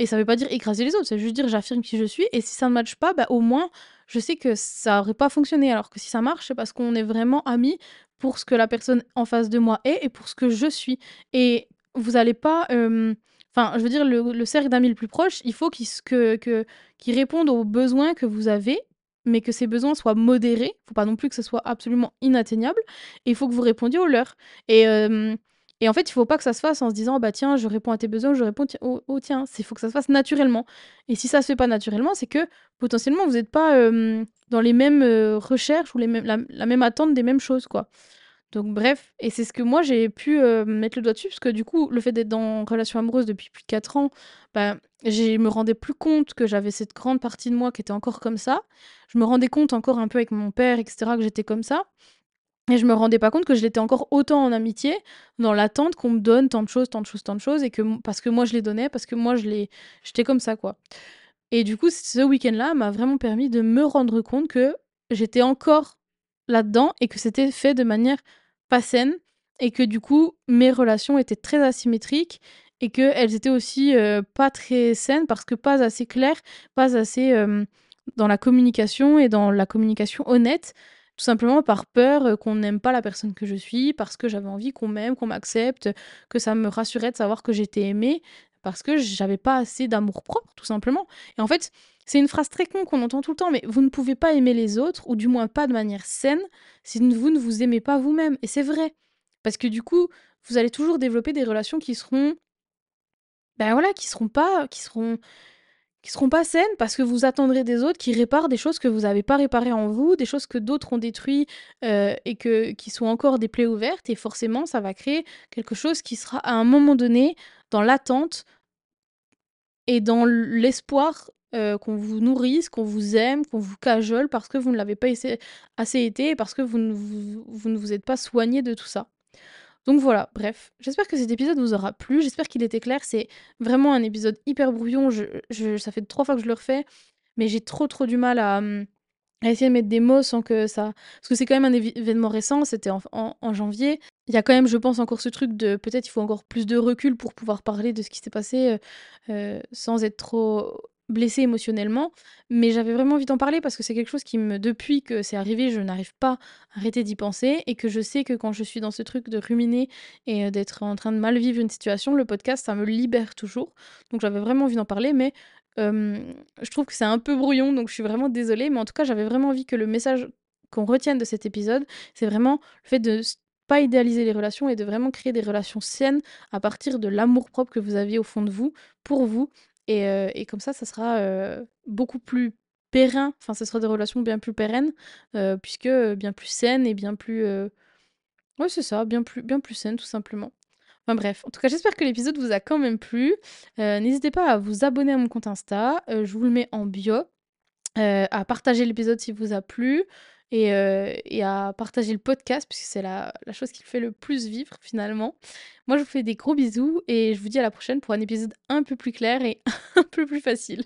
Et ça veut pas dire écraser les autres, c'est juste dire j'affirme qui je suis. Et si ça ne matche pas, bah, au moins, je sais que ça aurait pas fonctionné. Alors que si ça marche, c'est parce qu'on est vraiment amis pour ce que la personne en face de moi est et pour ce que je suis. Et vous allez pas. Enfin, je veux dire, le, cercle d'amis le plus proche, il faut qu'il que, que, réponde aux besoins que vous avez mais que ces besoins soient modérés. Il faut pas non plus que ce soit absolument inatteignable. Et il faut que vous répondiez aux leurs. Et, et en fait, il faut pas que ça se fasse en se disant bah tiens, je réponds à tes besoins, je réponds au, tiens. Il faut que ça se fasse naturellement. Et si ça se fait pas naturellement, c'est que potentiellement vous n'êtes pas dans les mêmes recherches ou les mêmes, la, même attente des mêmes choses, quoi. Donc bref, et c'est ce que moi j'ai pu mettre le doigt dessus, parce que du coup, le fait d'être dans relation amoureuse depuis plus de 4 ans, bah, je me rendais plus compte que j'avais cette grande partie de moi qui était encore comme ça. Je me rendais compte encore un peu avec mon père, etc., que j'étais comme ça. Et je me rendais pas compte que je l'étais encore autant en amitié, dans l'attente qu'on me donne tant de choses, tant de choses, tant de choses, et que parce que moi je les donnais, parce que moi je les, j'étais comme ça quoi. Et du coup, ce week-end-là m'a vraiment permis de me rendre compte que j'étais encore là-dedans et que c'était fait de manière pas saine et que du coup mes relations étaient très asymétriques et qu'elles étaient aussi euh, pas très saines parce que pas assez claires, pas assez dans la communication et dans la communication honnête, tout simplement par peur euh, qu'on n'aime pas la personne que je suis, parce que j'avais envie qu'on m'aime, qu'on m'accepte, que ça me rassurait de savoir que j'étais aimée, parce que j'avais pas assez d'amour propre, tout simplement. Et en fait, c'est une phrase très con qu'on entend tout le temps, mais vous ne pouvez pas aimer les autres, ou du moins pas de manière saine, si vous ne vous aimez pas vous-même. Et c'est vrai. Parce que du coup, vous allez toujours développer des relations qui seront ben voilà, qui seront pas qui seront qui seront pas saines parce que vous attendrez des autres qui réparent des choses que vous n'avez pas réparées en vous, des choses que d'autres ont détruites euh, et qui sont encore des plaies ouvertes et forcément ça va créer quelque chose qui sera à un moment donné dans l'attente et dans l'espoir euh, qu'on vous nourrisse, qu'on vous aime, qu'on vous cajole parce que vous ne l'avez pas assez été et parce que vous ne vous, ne vous êtes pas soigné de tout ça. Donc voilà, bref, j'espère que cet épisode vous aura plu, j'espère qu'il était clair, c'est vraiment un épisode hyper brouillon, ça fait trois fois que je le refais, mais j'ai trop trop du mal à, hum, essayer de mettre des mots sans que ça... Parce que c'est quand même un événement récent, c'était en, janvier, il y a quand même, je pense, encore ce truc de peut-être il faut encore plus de recul pour pouvoir parler de ce qui s'est passé euh, euh, sans être trop blessée émotionnellement, mais j'avais vraiment envie d'en parler parce que c'est quelque chose qui me, depuis que c'est arrivé, je n'arrive pas à arrêter d'y penser et que je sais que quand je suis dans ce truc de ruminer et euh, d'être en train de mal vivre une situation, le podcast, ça me libère toujours. Donc j'avais vraiment envie d'en parler, mais je trouve que c'est un peu brouillon, donc je suis vraiment désolée, mais en tout cas, j'avais vraiment envie que le message qu'on retienne de cet épisode, c'est vraiment le fait de pas idéaliser les relations et de vraiment créer des relations saines à partir de l'amour propre que vous aviez au fond de vous, pour vous, et, comme ça, ça sera beaucoup plus périn, enfin, ce sera des relations bien plus pérennes, puisque bien plus saines et bien plus. Ouais, c'est ça, bien plus, bien plus saines, tout simplement. Enfin bref, en tout cas, j'espère que l'épisode vous a quand même plu. N'hésitez pas à vous abonner à mon compte Insta, je vous le mets en bio, à partager l'épisode si vous a plu. Et, euh, et à partager le podcast, puisque c'est la chose qui le fait le plus vivre finalement. Moi, je vous fais des gros bisous et je vous dis à la prochaine pour un épisode un peu plus clair et un peu plus facile.